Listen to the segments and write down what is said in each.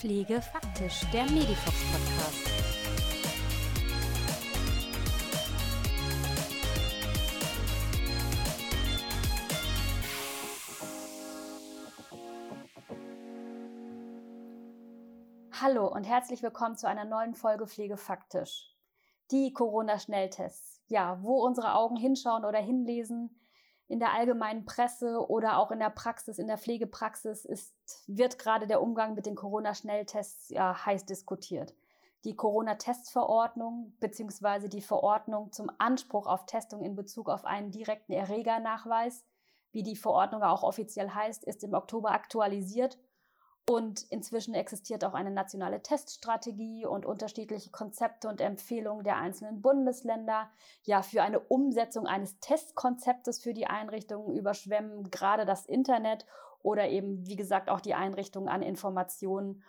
Pflege faktisch, der Medifox Podcast. Hallo und herzlich willkommen zu einer neuen Folge Pflege faktisch. Die Corona-Schnelltests. Ja, wo unsere Augen hinschauen oder hinlesen, in der allgemeinen Presse oder auch in der Praxis, in der Pflegepraxis ist, wird gerade der Umgang mit den Corona-Schnelltests ja heiß diskutiert. Die Corona-Testverordnung bzw. die Verordnung zum Anspruch auf Testung in Bezug auf einen direkten Erregernachweis, wie die Verordnung auch offiziell heißt, ist im Oktober aktualisiert und inzwischen existiert auch eine nationale Teststrategie und unterschiedliche Konzepte und Empfehlungen der einzelnen Bundesländer. Ja, für eine Umsetzung eines Testkonzeptes für die Einrichtungen überschwemmen gerade das Internet oder eben, wie gesagt, auch die Einrichtungen an Informationen.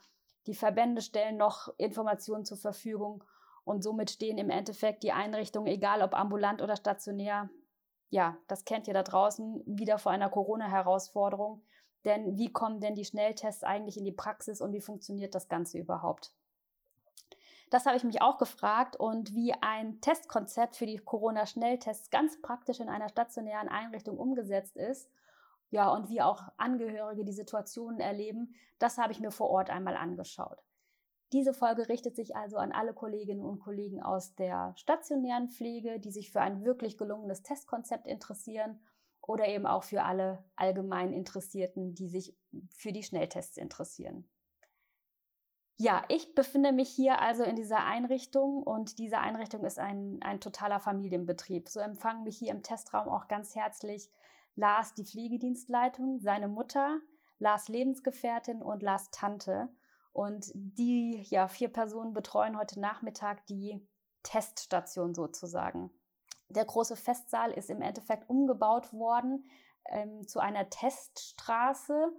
Die Verbände stellen noch Informationen zur Verfügung und somit stehen im Endeffekt die Einrichtungen, egal ob ambulant oder stationär, ja, das kennt ihr da draußen, wieder vor einer Corona-Herausforderung. Denn wie kommen denn die Schnelltests eigentlich in die Praxis und wie funktioniert das Ganze überhaupt? Das habe ich mich auch gefragt und wie ein Testkonzept für die Corona-Schnelltests ganz praktisch in einer stationären Einrichtung umgesetzt ist, ja, und wie auch Angehörige die Situationen erleben, das habe ich mir vor Ort einmal angeschaut. Diese Folge richtet sich also an alle Kolleginnen und Kollegen aus der stationären Pflege, die sich für ein wirklich gelungenes Testkonzept interessieren oder eben auch für alle allgemein Interessierten, die sich für die Schnelltests interessieren. Ja, ich befinde mich hier also in dieser Einrichtung und diese Einrichtung ist ein, ein totaler Familienbetrieb. So empfangen mich hier im Testraum auch ganz herzlich Lars, die Pflegedienstleitung, seine Mutter, Lars Lebensgefährtin und Lars Tante. Und die ja, vier Personen betreuen heute Nachmittag die Teststation sozusagen. Der große Festsaal ist im Endeffekt umgebaut worden ähm, zu einer Teststraße.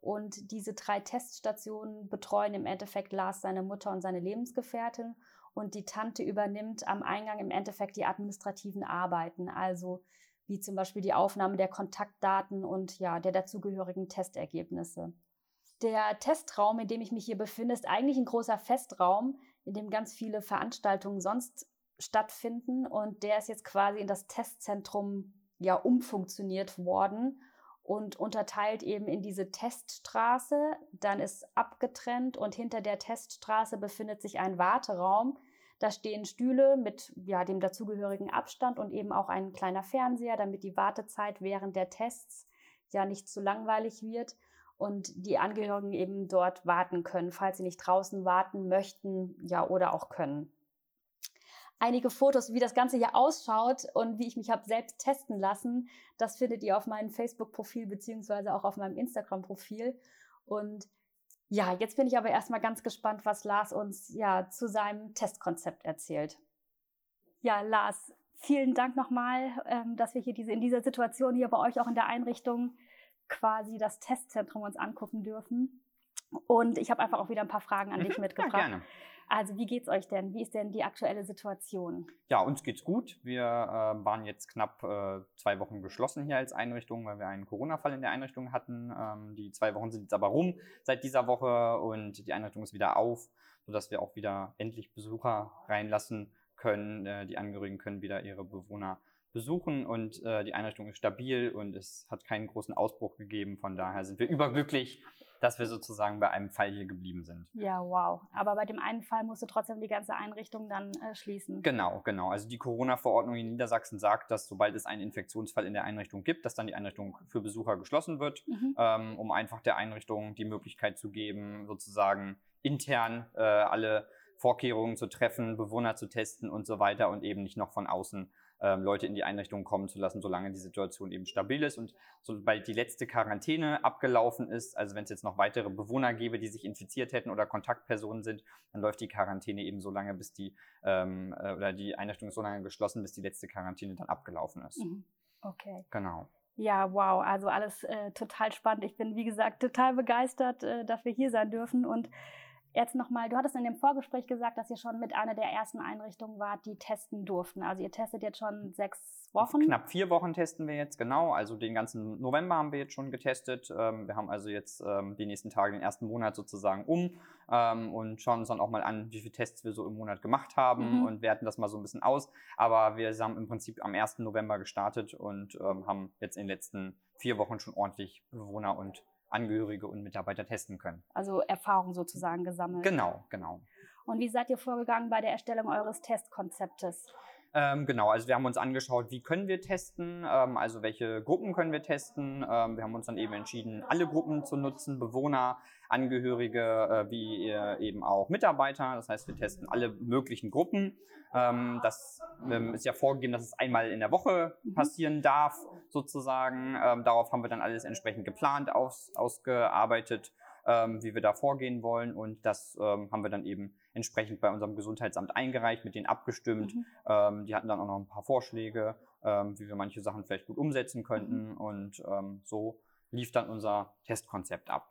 Und diese drei Teststationen betreuen im Endeffekt Lars, seine Mutter und seine Lebensgefährtin. Und die Tante übernimmt am Eingang im Endeffekt die administrativen Arbeiten, also wie zum Beispiel die Aufnahme der Kontaktdaten und ja, der dazugehörigen Testergebnisse. Der Testraum, in dem ich mich hier befinde, ist eigentlich ein großer Festraum, in dem ganz viele Veranstaltungen sonst stattfinden und der ist jetzt quasi in das Testzentrum ja umfunktioniert worden und unterteilt eben in diese Teststraße. Dann ist abgetrennt und hinter der Teststraße befindet sich ein Warteraum. Da stehen Stühle mit ja, dem dazugehörigen Abstand und eben auch ein kleiner Fernseher, damit die Wartezeit während der Tests ja nicht zu langweilig wird und die Angehörigen eben dort warten können, falls sie nicht draußen warten möchten, ja oder auch können einige Fotos, wie das Ganze hier ausschaut und wie ich mich habe selbst testen lassen. Das findet ihr auf meinem Facebook-Profil beziehungsweise auch auf meinem Instagram-Profil. Und ja, jetzt bin ich aber erstmal ganz gespannt, was Lars uns ja zu seinem Testkonzept erzählt. Ja, Lars, vielen Dank nochmal, ähm, dass wir hier diese, in dieser Situation hier bei euch auch in der Einrichtung quasi das Testzentrum uns angucken dürfen. Und ich habe einfach auch wieder ein paar Fragen an dich mhm, mitgebracht. Ja, gerne. Also wie geht's euch denn? Wie ist denn die aktuelle Situation? Ja, uns geht's gut. Wir äh, waren jetzt knapp äh, zwei Wochen geschlossen hier als Einrichtung, weil wir einen Corona-Fall in der Einrichtung hatten. Ähm, die zwei Wochen sind jetzt aber rum seit dieser Woche und die Einrichtung ist wieder auf, sodass wir auch wieder endlich Besucher reinlassen können. Äh, die Angehörigen können wieder ihre Bewohner besuchen und äh, die Einrichtung ist stabil und es hat keinen großen Ausbruch gegeben. Von daher sind wir überglücklich dass wir sozusagen bei einem Fall hier geblieben sind. Ja, wow. Aber bei dem einen Fall musste trotzdem die ganze Einrichtung dann äh, schließen. Genau, genau. Also die Corona-Verordnung in Niedersachsen sagt, dass sobald es einen Infektionsfall in der Einrichtung gibt, dass dann die Einrichtung für Besucher geschlossen wird, mhm. ähm, um einfach der Einrichtung die Möglichkeit zu geben, sozusagen intern äh, alle Vorkehrungen zu treffen, Bewohner zu testen und so weiter und eben nicht noch von außen ähm, Leute in die Einrichtung kommen zu lassen, solange die Situation eben stabil ist. Und sobald die letzte Quarantäne abgelaufen ist, also wenn es jetzt noch weitere Bewohner gäbe, die sich infiziert hätten oder Kontaktpersonen sind, dann läuft die Quarantäne eben so lange, bis die ähm, äh, oder die Einrichtung ist so lange geschlossen, bis die letzte Quarantäne dann abgelaufen ist. Mhm. Okay. Genau. Ja, wow, also alles äh, total spannend. Ich bin, wie gesagt, total begeistert, äh, dass wir hier sein dürfen und Jetzt nochmal, du hattest in dem Vorgespräch gesagt, dass ihr schon mit einer der ersten Einrichtungen wart, die testen durften. Also ihr testet jetzt schon sechs Wochen? Knapp vier Wochen testen wir jetzt, genau. Also den ganzen November haben wir jetzt schon getestet. Ähm, wir haben also jetzt ähm, die nächsten Tage den ersten Monat sozusagen um ähm, und schauen uns dann auch mal an, wie viele Tests wir so im Monat gemacht haben mhm. und werten das mal so ein bisschen aus. Aber wir haben im Prinzip am 1. November gestartet und haben jetzt in den letzten vier Wochen schon ordentlich Bewohner und Angehörige und Mitarbeiter testen können. Also Erfahrung sozusagen gesammelt. Genau, genau. Und wie seid ihr vorgegangen bei der Erstellung eures Testkonzeptes? Ähm, genau, also wir haben uns angeschaut, wie können wir testen, ähm, also welche Gruppen können wir testen. Ähm, wir haben uns dann eben entschieden, alle Gruppen zu nutzen, Bewohner, Angehörige, äh, wie äh, eben auch Mitarbeiter. Das heißt, wir testen alle möglichen Gruppen. Ähm, das ähm, ist ja vorgegeben, dass es einmal in der Woche mhm. passieren darf, sozusagen. Ähm, darauf haben wir dann alles entsprechend geplant, aus, ausgearbeitet ähm, wie wir da vorgehen wollen. Und das ähm, haben wir dann eben entsprechend bei unserem Gesundheitsamt eingereicht, mit denen abgestimmt. Mhm. Ähm, die hatten dann auch noch ein paar Vorschläge, ähm, wie wir manche Sachen vielleicht gut umsetzen könnten. Mhm. Und ähm, so lief dann unser Testkonzept ab.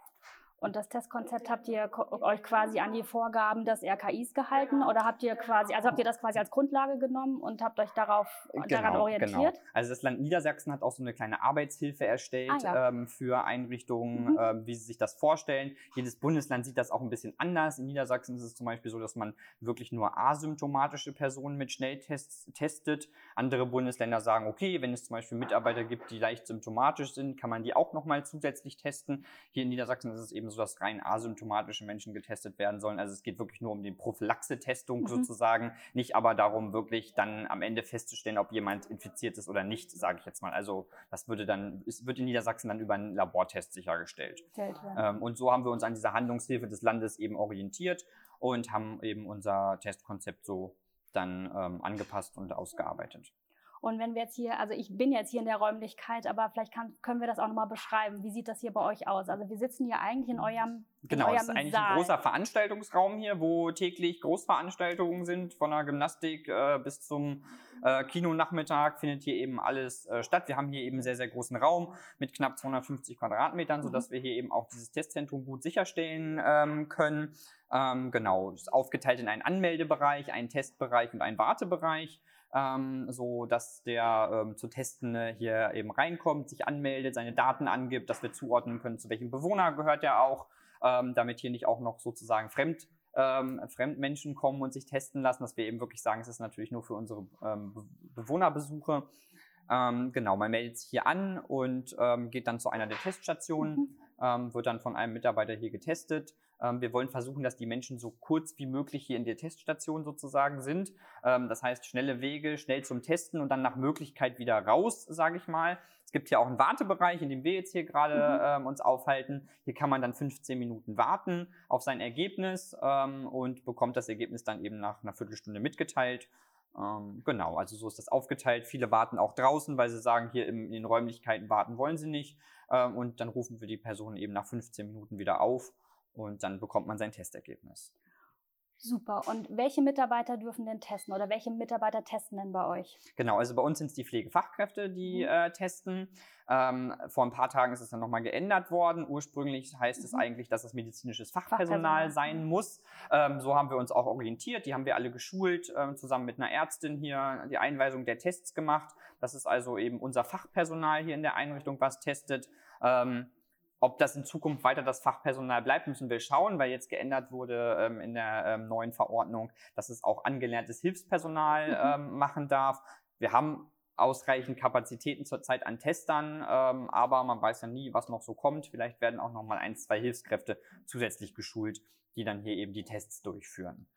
Und das Testkonzept habt ihr euch quasi an die Vorgaben des RKIs gehalten oder habt ihr quasi, also habt ihr das quasi als Grundlage genommen und habt euch darauf genau, daran orientiert? Genau. Also das Land Niedersachsen hat auch so eine kleine Arbeitshilfe erstellt ah, ja. ähm, für Einrichtungen, mhm. ähm, wie sie sich das vorstellen. Jedes Bundesland sieht das auch ein bisschen anders. In Niedersachsen ist es zum Beispiel so, dass man wirklich nur asymptomatische Personen mit Schnelltests testet. Andere Bundesländer sagen, okay, wenn es zum Beispiel Mitarbeiter gibt, die leicht symptomatisch sind, kann man die auch nochmal zusätzlich testen. Hier in Niedersachsen ist es eben so, dass rein asymptomatische Menschen getestet werden sollen. Also es geht wirklich nur um die Prophylaxe-Testung mhm. sozusagen, nicht aber darum, wirklich dann am Ende festzustellen, ob jemand infiziert ist oder nicht, sage ich jetzt mal. Also das würde dann, es wird in Niedersachsen dann über einen Labortest sichergestellt. Ähm, und so haben wir uns an dieser Handlungshilfe des Landes eben orientiert und haben eben unser Testkonzept so dann ähm, angepasst und ausgearbeitet. Und wenn wir jetzt hier, also ich bin jetzt hier in der Räumlichkeit, aber vielleicht kann, können wir das auch nochmal beschreiben. Wie sieht das hier bei euch aus? Also wir sitzen hier eigentlich in eurem Genau, in eurem es ist eigentlich Saal. ein großer Veranstaltungsraum hier, wo täglich Großveranstaltungen sind, von der Gymnastik äh, bis zum äh, Kinonachmittag findet hier eben alles äh, statt. Wir haben hier eben einen sehr, sehr großen Raum mit knapp 250 Quadratmetern, mhm. sodass wir hier eben auch dieses Testzentrum gut sicherstellen ähm, können. Ähm, genau, ist aufgeteilt in einen Anmeldebereich, einen Testbereich und einen Wartebereich ähm, so dass der ähm, zu Testende hier eben reinkommt, sich anmeldet, seine Daten angibt, dass wir zuordnen können, zu welchem Bewohner gehört er auch, ähm, damit hier nicht auch noch sozusagen fremd ähm, Fremdmenschen kommen und sich testen lassen, dass wir eben wirklich sagen, es ist natürlich nur für unsere ähm, Be Bewohnerbesuche. Ähm, genau, man meldet sich hier an und ähm, geht dann zu einer der Teststationen, mhm. ähm, wird dann von einem Mitarbeiter hier getestet. Ähm, wir wollen versuchen, dass die Menschen so kurz wie möglich hier in der Teststation sozusagen sind. Ähm, das heißt, schnelle Wege, schnell zum Testen und dann nach Möglichkeit wieder raus, sage ich mal. Es gibt hier auch einen Wartebereich, in dem wir jetzt hier gerade mhm. ähm, uns aufhalten. Hier kann man dann 15 Minuten warten auf sein Ergebnis ähm, und bekommt das Ergebnis dann eben nach einer Viertelstunde mitgeteilt. Ähm, genau, also so ist das aufgeteilt. Viele warten auch draußen, weil sie sagen, hier in, in den Räumlichkeiten warten wollen sie nicht. Ähm, und dann rufen wir die Person eben nach 15 Minuten wieder auf und dann bekommt man sein Testergebnis. Super. Und welche Mitarbeiter dürfen denn testen oder welche Mitarbeiter testen denn bei euch? Genau, also bei uns sind es die Pflegefachkräfte, die mhm. äh, testen. Ähm, vor ein paar Tagen ist es dann nochmal geändert worden. Ursprünglich heißt mhm. es eigentlich, dass es medizinisches Fachpersonal, Fachpersonal. sein muss. Ähm, so haben wir uns auch orientiert. Die haben wir alle geschult, ähm, zusammen mit einer Ärztin hier die Einweisung der Tests gemacht. Das ist also eben unser Fachpersonal hier in der Einrichtung, was testet. Ähm, ob das in Zukunft weiter das Fachpersonal bleibt, müssen wir schauen, weil jetzt geändert wurde ähm, in der ähm, neuen Verordnung, dass es auch angelerntes Hilfspersonal mhm. ähm, machen darf. Wir haben ausreichend Kapazitäten zurzeit an Testern, ähm, aber man weiß ja nie, was noch so kommt. Vielleicht werden auch noch mal ein, zwei Hilfskräfte zusätzlich geschult, die dann hier eben die Tests durchführen.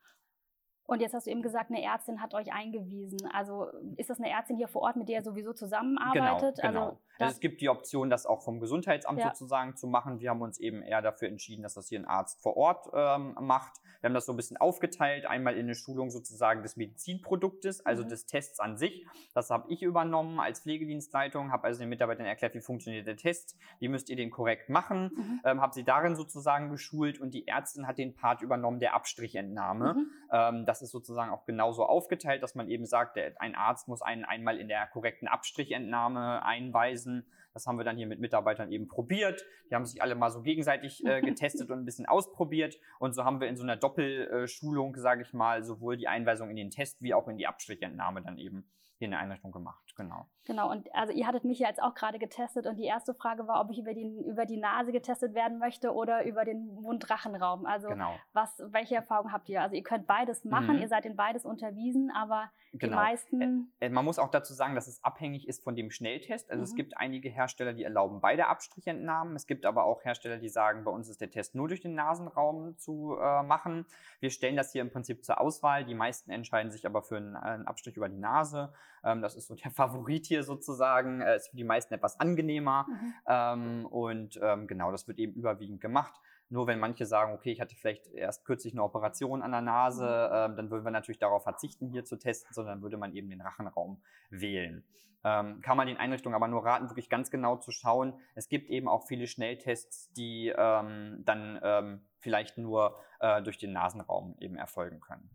Und jetzt hast du eben gesagt, eine Ärztin hat euch eingewiesen. Also ist das eine Ärztin hier vor Ort, mit der ihr sowieso zusammenarbeitet? Genau, genau. Also, also es gibt die Option, das auch vom Gesundheitsamt ja. sozusagen zu machen. Wir haben uns eben eher dafür entschieden, dass das hier ein Arzt vor Ort ähm, macht. Wir haben das so ein bisschen aufgeteilt. Einmal in eine Schulung sozusagen des Medizinproduktes, also mhm. des Tests an sich. Das habe ich übernommen als Pflegedienstleitung, habe also den Mitarbeitern erklärt, wie funktioniert der Test, wie müsst ihr den korrekt machen, mhm. ähm, habe sie darin sozusagen geschult und die Ärztin hat den Part übernommen der Abstrichentnahme. Mhm. Ähm, das ist sozusagen auch genauso aufgeteilt, dass man eben sagt, der, ein Arzt muss einen einmal in der korrekten Abstrichentnahme einweisen, Das haben wir dann hier mit Mitarbeitern eben probiert. Die haben sich alle mal so gegenseitig äh, getestet und ein bisschen ausprobiert. Und so haben wir in so einer Doppelschulung, sage ich mal, sowohl die Einweisung in den Test wie auch in die Abstrichentnahme dann eben hier in der Einrichtung gemacht. Genau. Genau, und also ihr hattet mich ja jetzt auch gerade getestet und die erste Frage war, ob ich über die, über die Nase getestet werden möchte oder über den Mund-Rachenraum. Also genau. was, welche Erfahrungen habt ihr? Also ihr könnt beides machen, mhm. ihr seid in beides unterwiesen, aber genau. die meisten. Äh, äh, man muss auch dazu sagen, dass es abhängig ist von dem Schnelltest. Also mhm. es gibt einige Hersteller, die erlauben beide Abstrichentnahmen. Es gibt aber auch Hersteller, die sagen, bei uns ist der Test nur durch den Nasenraum zu äh, machen. Wir stellen das hier im Prinzip zur Auswahl. Die meisten entscheiden sich aber für einen, einen Abstrich über die Nase. Ähm, das ist so der Favorit hier sozusagen. Äh, ist für die meisten etwas angenehmer. Mhm. Ähm, und ähm, genau, das wird eben überwiegend gemacht. Nur wenn manche sagen, okay, ich hatte vielleicht erst kürzlich eine Operation an der Nase, mhm. ähm, dann würden wir natürlich darauf verzichten, hier zu testen, sondern würde man eben den Rachenraum wählen. Ähm, kann man den Einrichtungen aber nur raten, wirklich ganz genau zu schauen. Es gibt eben auch viele Schnelltests, die ähm, dann ähm, vielleicht nur äh, durch den Nasenraum eben erfolgen können.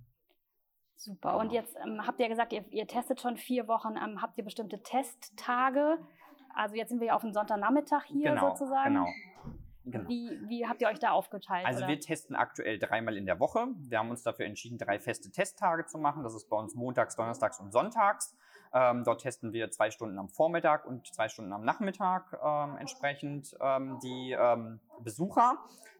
Super. Und genau. jetzt ähm, habt ihr gesagt, ihr, ihr, testet schon vier Wochen. Ähm, habt ihr bestimmte Testtage? Also jetzt sind wir ja auf dem Sonntagnachmittag hier genau, sozusagen. Genau. Genau. Wie, wie, habt ihr euch da aufgeteilt? Also oder? wir testen aktuell dreimal in der Woche. Wir haben uns dafür entschieden, drei feste Testtage zu machen. Das ist bei uns montags, donnerstags und sonntags. Ähm, dort testen wir zwei Stunden am Vormittag und zwei Stunden am Nachmittag ähm, entsprechend ähm, die ähm, Besucher.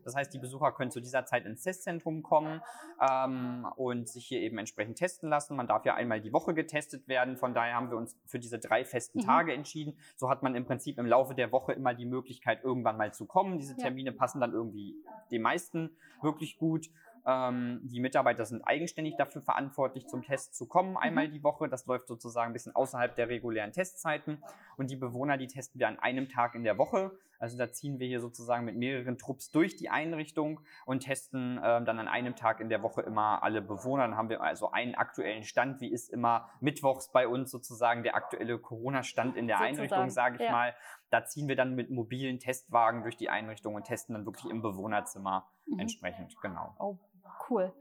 Das heißt, die Besucher können zu dieser Zeit ins Testzentrum kommen ähm, und sich hier eben entsprechend testen lassen. Man darf ja einmal die Woche getestet werden. Von daher haben wir uns für diese drei festen mhm. Tage entschieden. So hat man im Prinzip im Laufe der Woche immer die Möglichkeit, irgendwann mal zu kommen. Diese Termine ja. passen dann irgendwie den meisten wirklich gut. Ähm, die Mitarbeiter sind eigenständig dafür verantwortlich, zum Test zu kommen, einmal mhm. die Woche. Das läuft sozusagen ein bisschen außerhalb der regulären Testzeiten. Und die Bewohner, die testen wir an einem Tag in der Woche. Also da ziehen wir hier sozusagen mit mehreren Trupps durch die Einrichtung und testen ähm, dann an einem Tag in der Woche immer alle Bewohner. Dann haben wir also einen aktuellen Stand, wie ist immer mittwochs bei uns sozusagen der aktuelle Corona-Stand in der sozusagen, Einrichtung, sage ich ja. mal. Da ziehen wir dann mit mobilen Testwagen durch die Einrichtung und testen dann wirklich im Bewohnerzimmer mhm. entsprechend, genau. Oh, cool.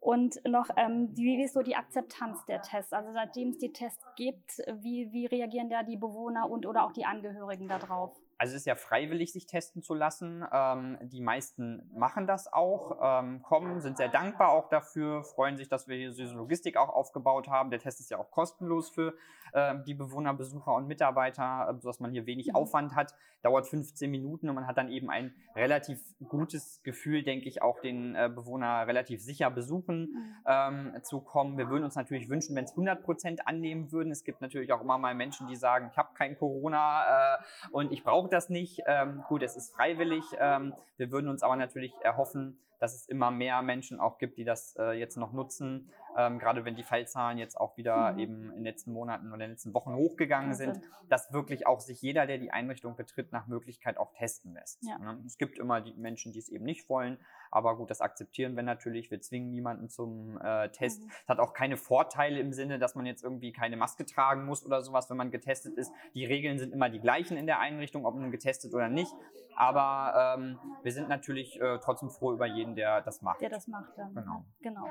Und noch, ähm, wie ist so die Akzeptanz der Tests? Also seitdem es die Tests gibt, wie, wie reagieren da die Bewohner und oder auch die Angehörigen darauf? Also es ist ja freiwillig, sich testen zu lassen. Ähm, die meisten machen das auch, ähm, kommen, sind sehr dankbar auch dafür, freuen sich, dass wir hier diese Logistik auch aufgebaut haben. Der Test ist ja auch kostenlos für äh, die Bewohner, Besucher und Mitarbeiter, äh, sodass man hier wenig mhm. Aufwand hat. Dauert 15 Minuten und man hat dann eben ein relativ gutes Gefühl, denke ich, auch den äh, Bewohner relativ sicher besuchen mhm. ähm, zu kommen. Wir würden uns natürlich wünschen, wenn es 100 Prozent annehmen würden. Es gibt natürlich auch immer mal Menschen, die sagen, ich habe kein Corona äh, und ich brauche das nicht. Ähm, gut, es ist freiwillig. Ähm, wir würden uns aber natürlich erhoffen, dass es immer mehr Menschen auch gibt, die das äh, jetzt noch nutzen. Ähm, gerade wenn die Fallzahlen jetzt auch wieder mhm. eben in den letzten Monaten oder in den letzten Wochen hochgegangen sind, dass wirklich auch sich jeder, der die Einrichtung betritt, nach Möglichkeit auch testen lässt. Ja. Ne? Es gibt immer die Menschen, die es eben nicht wollen, aber gut, das akzeptieren wir natürlich. Wir zwingen niemanden zum äh, Test. Mhm. Es hat auch keine Vorteile im Sinne, dass man jetzt irgendwie keine Maske tragen muss oder sowas, wenn man getestet ist. Die Regeln sind immer die gleichen in der Einrichtung, ob man getestet oder nicht. Aber ähm, wir sind natürlich äh, trotzdem froh über jeden, der das macht. Der das macht, ja. Genau. genau.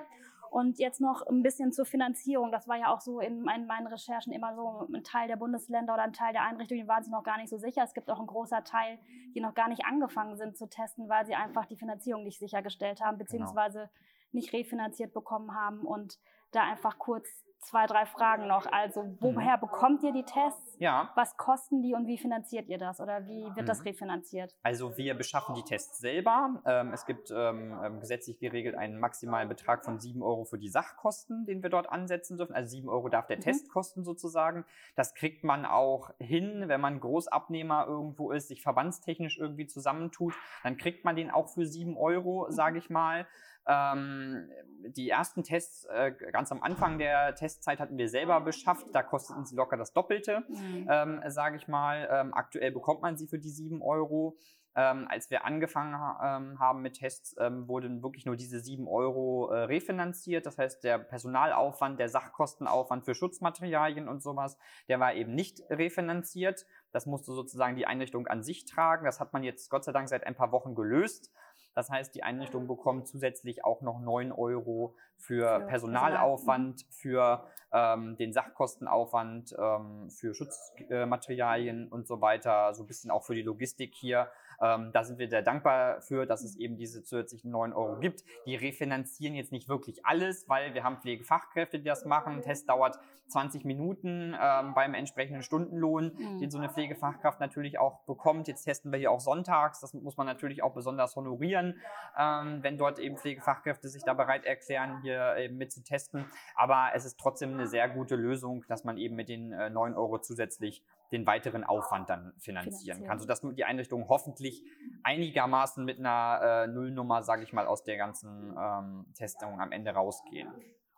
Und jetzt noch ein bisschen zur Finanzierung. Das war ja auch so in meinen, Recherchen immer so ein Teil der Bundesländer oder ein Teil der Einrichtungen, die waren sich noch gar nicht so sicher. Es gibt auch einen großen Teil, die noch gar nicht angefangen sind zu testen, weil sie einfach die Finanzierung nicht sichergestellt haben, genau. beziehungsweise genau. nicht refinanziert bekommen haben und da einfach kurz zwei, drei Fragen noch. Also, woher mhm. bekommt ihr die Tests? Ja. Was kosten die und wie finanziert ihr das? Oder wie wird mhm. das refinanziert? Also, wir beschaffen die Tests selber. Ähm, es gibt ähm, ähm gesetzlich geregelt einen maximalen Betrag von 7 Euro für die Sachkosten, den wir dort ansetzen dürfen. Also 7 Euro darf der mhm. Test kosten sozusagen. Das kriegt man auch hin, wenn man Großabnehmer irgendwo ist, sich verbandstechnisch irgendwie zusammentut. Dann kriegt man den auch für 7 Euro, mhm. sage ich mal. Ähm, die ersten Tests äh, ganz am Anfang der Testzeit hatten wir selber beschafft. Da kosteten sie locker das Doppelte, mhm. ähm, sage ich mal. Ähm, aktuell bekommt man sie für die 7 Euro. Ähm, als wir angefangen ähm, haben mit Tests, ähm, wurden wirklich nur diese 7 Euro äh, refinanziert. Das heißt, der Personalaufwand, der Sachkostenaufwand für Schutzmaterialien und sowas, der war eben nicht refinanziert. Das musste sozusagen die Einrichtung an sich tragen. Das hat man jetzt Gott sei Dank seit ein paar Wochen gelöst. Das heißt, die Einrichtung bekommt zusätzlich auch noch 9 Euro für, Personalaufwand, für ähm, den Sachkostenaufwand, ähm, für Schutzmaterialien und so weiter, so ein bisschen auch für die Logistik hier. Ähm, da sind wir sehr dankbar für, dass es eben diese zusätzlichen 9 Euro gibt. Die refinanzieren jetzt nicht wirklich alles, weil wir haben Pflegefachkräfte, die das machen. Ein Test dauert 20 Minuten ähm, beim entsprechenden Stundenlohn, mhm. den so eine Pflegefachkraft natürlich auch bekommt. Jetzt testen wir hier auch sonntags. Das muss man natürlich auch besonders honorieren, ähm, wenn dort eben Pflegefachkräfte sich da bereit erklären, hier eben mit zu testen. Aber es ist trotzdem eine sehr gute Lösung, dass man eben mit den äh, 9 Euro zusätzlich den weiteren Aufwand dann finanzieren, finanzieren. kann, sodass die Einrichtung hoffentlich einigermaßen mit einer äh, Nullnummer, sage ich mal, aus der ganzen ähm, Testung am Ende rausgehen.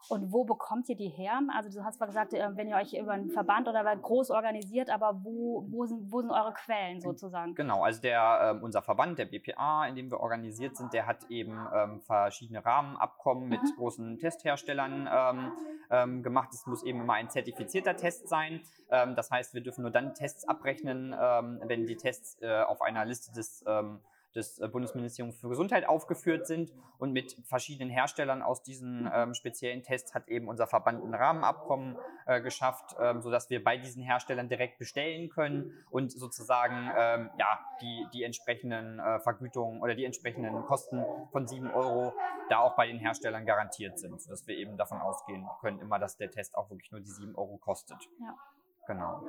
Und wo bekommt ihr die her? Also du hast zwar gesagt, äh, wenn ihr euch über einen Verband oder groß organisiert, aber wo, wo, sind, wo sind eure Quellen sozusagen? Genau, also der, äh, unser Verband, der BPA, in dem wir organisiert sind, der hat eben ähm, verschiedene Rahmenabkommen mit mhm. großen Testherstellern ähm, ähm, gemacht. Es muss eben immer ein zertifizierter Test sein. Ähm, das heißt, wir dürfen nur dann Tests abrechnen, ähm, wenn die Tests äh, auf einer Liste des ähm, des äh, Bundesministeriums für Gesundheit aufgeführt sind. Und mit verschiedenen Herstellern aus diesen ähm, speziellen Tests hat eben unser Verband ein Rahmenabkommen äh, geschafft, ähm, sodass wir bei diesen Herstellern direkt bestellen können und sozusagen ähm, ja, die, die entsprechenden äh, Vergütungen oder die entsprechenden Kosten von 7 Euro da auch bei den Herstellern garantiert sind, sodass wir eben davon ausgehen können, immer, dass der Test auch wirklich nur die 7 Euro kostet. Ja. Genau.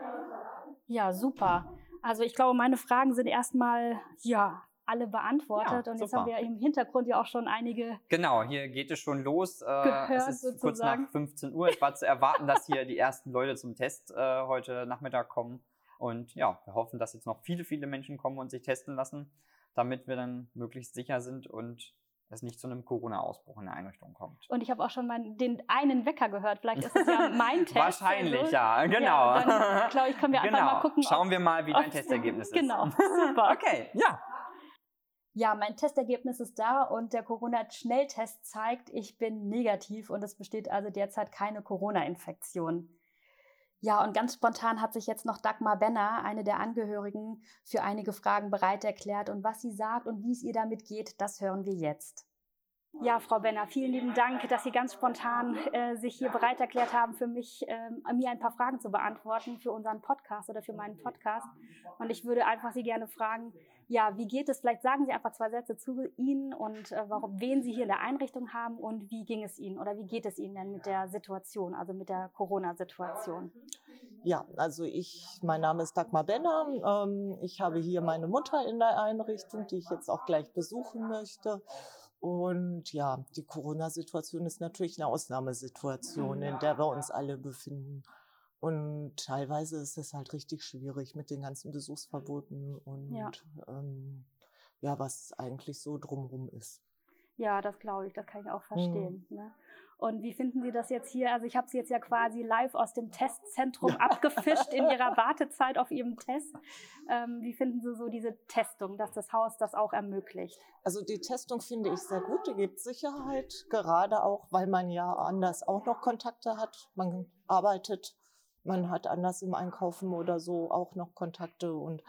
Ja, super. Also ich glaube, meine Fragen sind erstmal, ja, alle beantwortet. Ja, und jetzt haben wir im Hintergrund ja auch schon einige. Genau, hier geht es schon los. Äh, gehört, es ist sozusagen. kurz nach 15 Uhr. Es war zu erwarten, dass hier die ersten Leute zum Test äh, heute Nachmittag kommen. Und ja, wir hoffen, dass jetzt noch viele, viele Menschen kommen und sich testen lassen, damit wir dann möglichst sicher sind und es nicht zu einem Corona-Ausbruch in der Einrichtung kommt. Und ich habe auch schon mal den einen Wecker gehört. Vielleicht ist es ja mein Test. Wahrscheinlich, also. ja, genau. Ja, dann glaube ich, können wir genau. einfach mal gucken. Schauen wir mal, wie dein Testergebnis ist. Genau, super. okay, ja. Ja, mein Testergebnis ist da und der Corona-Schnelltest zeigt, ich bin negativ und es besteht also derzeit keine Corona-Infektion. Ja, und ganz spontan hat sich jetzt noch Dagmar Benner, eine der Angehörigen, für einige Fragen bereit erklärt. Und was sie sagt und wie es ihr damit geht, das hören wir jetzt. Ja, Frau Benner, vielen lieben Dank, dass Sie ganz spontan äh, sich hier bereit erklärt haben, für mich, äh, mir ein paar Fragen zu beantworten für unseren Podcast oder für meinen Podcast. Und ich würde einfach Sie gerne fragen, ja, wie geht es? Vielleicht sagen Sie einfach zwei Sätze zu Ihnen und äh, warum, wen Sie hier in der Einrichtung haben und wie ging es Ihnen oder wie geht es Ihnen denn mit der Situation, also mit der Corona-Situation? Ja, also ich, mein Name ist Dagmar Benner. Ähm, ich habe hier meine Mutter in der Einrichtung, die ich jetzt auch gleich besuchen möchte. Und ja, die Corona-Situation ist natürlich eine Ausnahmesituation, in der wir uns alle befinden. Und teilweise ist es halt richtig schwierig mit den ganzen Besuchsverboten und ja, ähm, ja was eigentlich so drumherum ist. Ja, das glaube ich, das kann ich auch verstehen. Mhm. Ne? Und wie finden Sie das jetzt hier? Also ich habe Sie jetzt ja quasi live aus dem Testzentrum abgefischt in Ihrer Wartezeit auf Ihrem Test. Ähm, wie finden Sie so diese Testung, dass das Haus das auch ermöglicht? Also die Testung finde ich sehr gut, die gibt Sicherheit, gerade auch, weil man ja anders auch noch Kontakte hat. Man arbeitet, man hat anders im Einkaufen oder so auch noch Kontakte und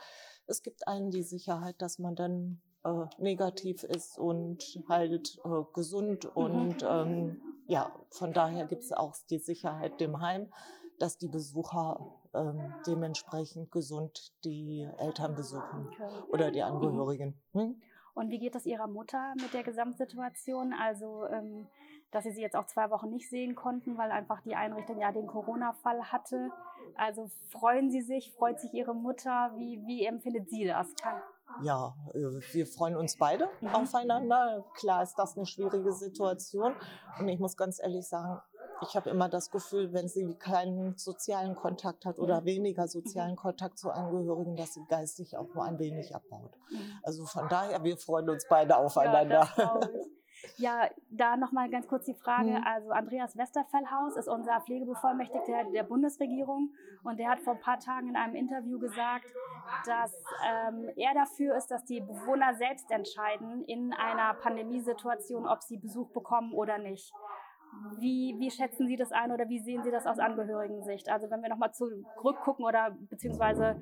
es gibt einen die Sicherheit, dass man dann äh, negativ ist und halt äh, gesund mhm. und ähm, ja, von daher gibt es auch die Sicherheit dem Heim, dass die Besucher ähm, dementsprechend gesund die Eltern besuchen oder die Angehörigen. Hm? Und wie geht es Ihrer Mutter mit der Gesamtsituation? Also, ähm, dass Sie sie jetzt auch zwei Wochen nicht sehen konnten, weil einfach die Einrichtung ja den Corona-Fall hatte. Also freuen Sie sich, freut sich Ihre Mutter? Wie, wie empfindet sie das? Kann ja, äh, wir freuen uns beide mhm. aufeinander. Klar ist das eine schwierige Situation. Und ich muss ganz ehrlich sagen, ich habe immer das Gefühl, wenn sie keinen sozialen Kontakt hat oder mhm. weniger sozialen mhm. Kontakt zu Angehörigen, dass sie geistig auch nur ein wenig abbaut. Also von daher, wir freuen uns beide aufeinander. Ja, ja, da nochmal ganz kurz die Frage. Also Andreas Westerfellhaus ist unser Pflegebevollmächtigter der Bundesregierung und der hat vor ein paar Tagen in einem Interview gesagt, dass ähm, er dafür ist, dass die Bewohner selbst entscheiden in einer Pandemiesituation, ob sie Besuch bekommen oder nicht. Wie, wie schätzen Sie das ein oder wie sehen Sie das aus Angehörigen-Sicht? Also wenn wir nochmal zurückgucken oder beziehungsweise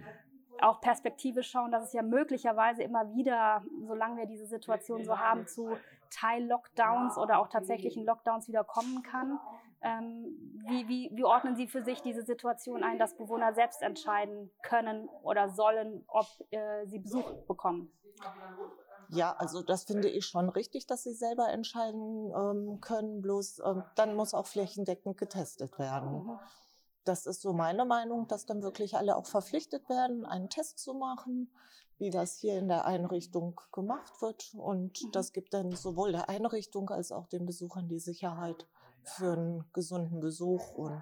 auch perspektivisch schauen, dass es ja möglicherweise immer wieder, solange wir diese Situation so haben, zu Teil-Lockdowns oder auch tatsächlichen Lockdowns wieder kommen kann. Ähm, wie, wie, wie ordnen Sie für sich diese Situation ein, dass Bewohner selbst entscheiden können oder sollen, ob äh, sie Besuch bekommen? Ja, also das finde ich schon richtig, dass sie selber entscheiden ähm, können. Bloß ähm, dann muss auch flächendeckend getestet werden. Das ist so meine Meinung, dass dann wirklich alle auch verpflichtet werden, einen Test zu machen, wie das hier in der Einrichtung gemacht wird. Und mhm. das gibt dann sowohl der Einrichtung als auch den Besuchern die Sicherheit für einen gesunden Besuch. Und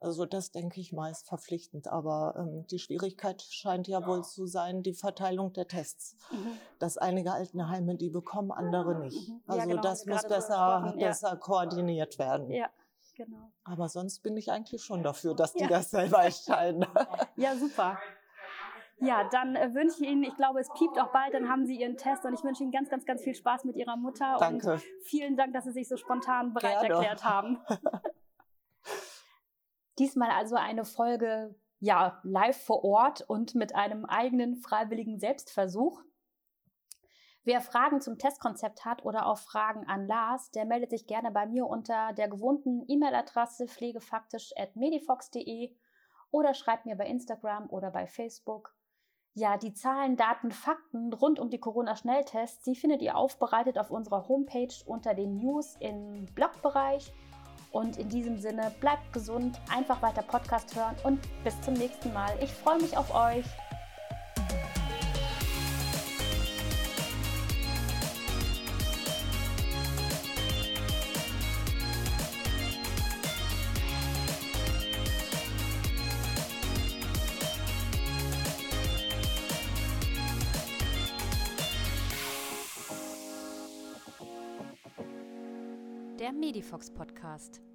also das denke ich meist verpflichtend. Aber ähm, die Schwierigkeit scheint ja wohl zu sein, die Verteilung der Tests. Mhm. Dass einige Altenheime die bekommen, andere nicht. Mhm. Also ja, genau, das muss besser, besser ja. koordiniert werden. Ja. Genau. Aber sonst bin ich eigentlich schon dafür, dass die ja. das selber entscheiden. Ja, super. Ja, dann äh, wünsche ich Ihnen, ich glaube, es piept auch bald, dann haben Sie Ihren Test und ich wünsche Ihnen ganz, ganz, ganz viel Spaß mit Ihrer Mutter. Danke. Und vielen Dank, dass Sie sich so spontan bereit Gerne. erklärt haben. Diesmal also eine Folge, ja, live vor Ort und mit einem eigenen freiwilligen Selbstversuch. Wer Fragen zum Testkonzept hat oder auch Fragen an Lars, der meldet sich gerne bei mir unter der gewohnten E-Mail-Adresse pflegefaktisch.medifox.de oder schreibt mir bei Instagram oder bei Facebook. Ja, die Zahlen, Daten, Fakten rund um die Corona-Schnelltests, die findet ihr aufbereitet auf unserer Homepage unter den News im Blogbereich. Und in diesem Sinne, bleibt gesund, einfach weiter Podcast hören und bis zum nächsten Mal. Ich freue mich auf euch. Der Medifox Podcast.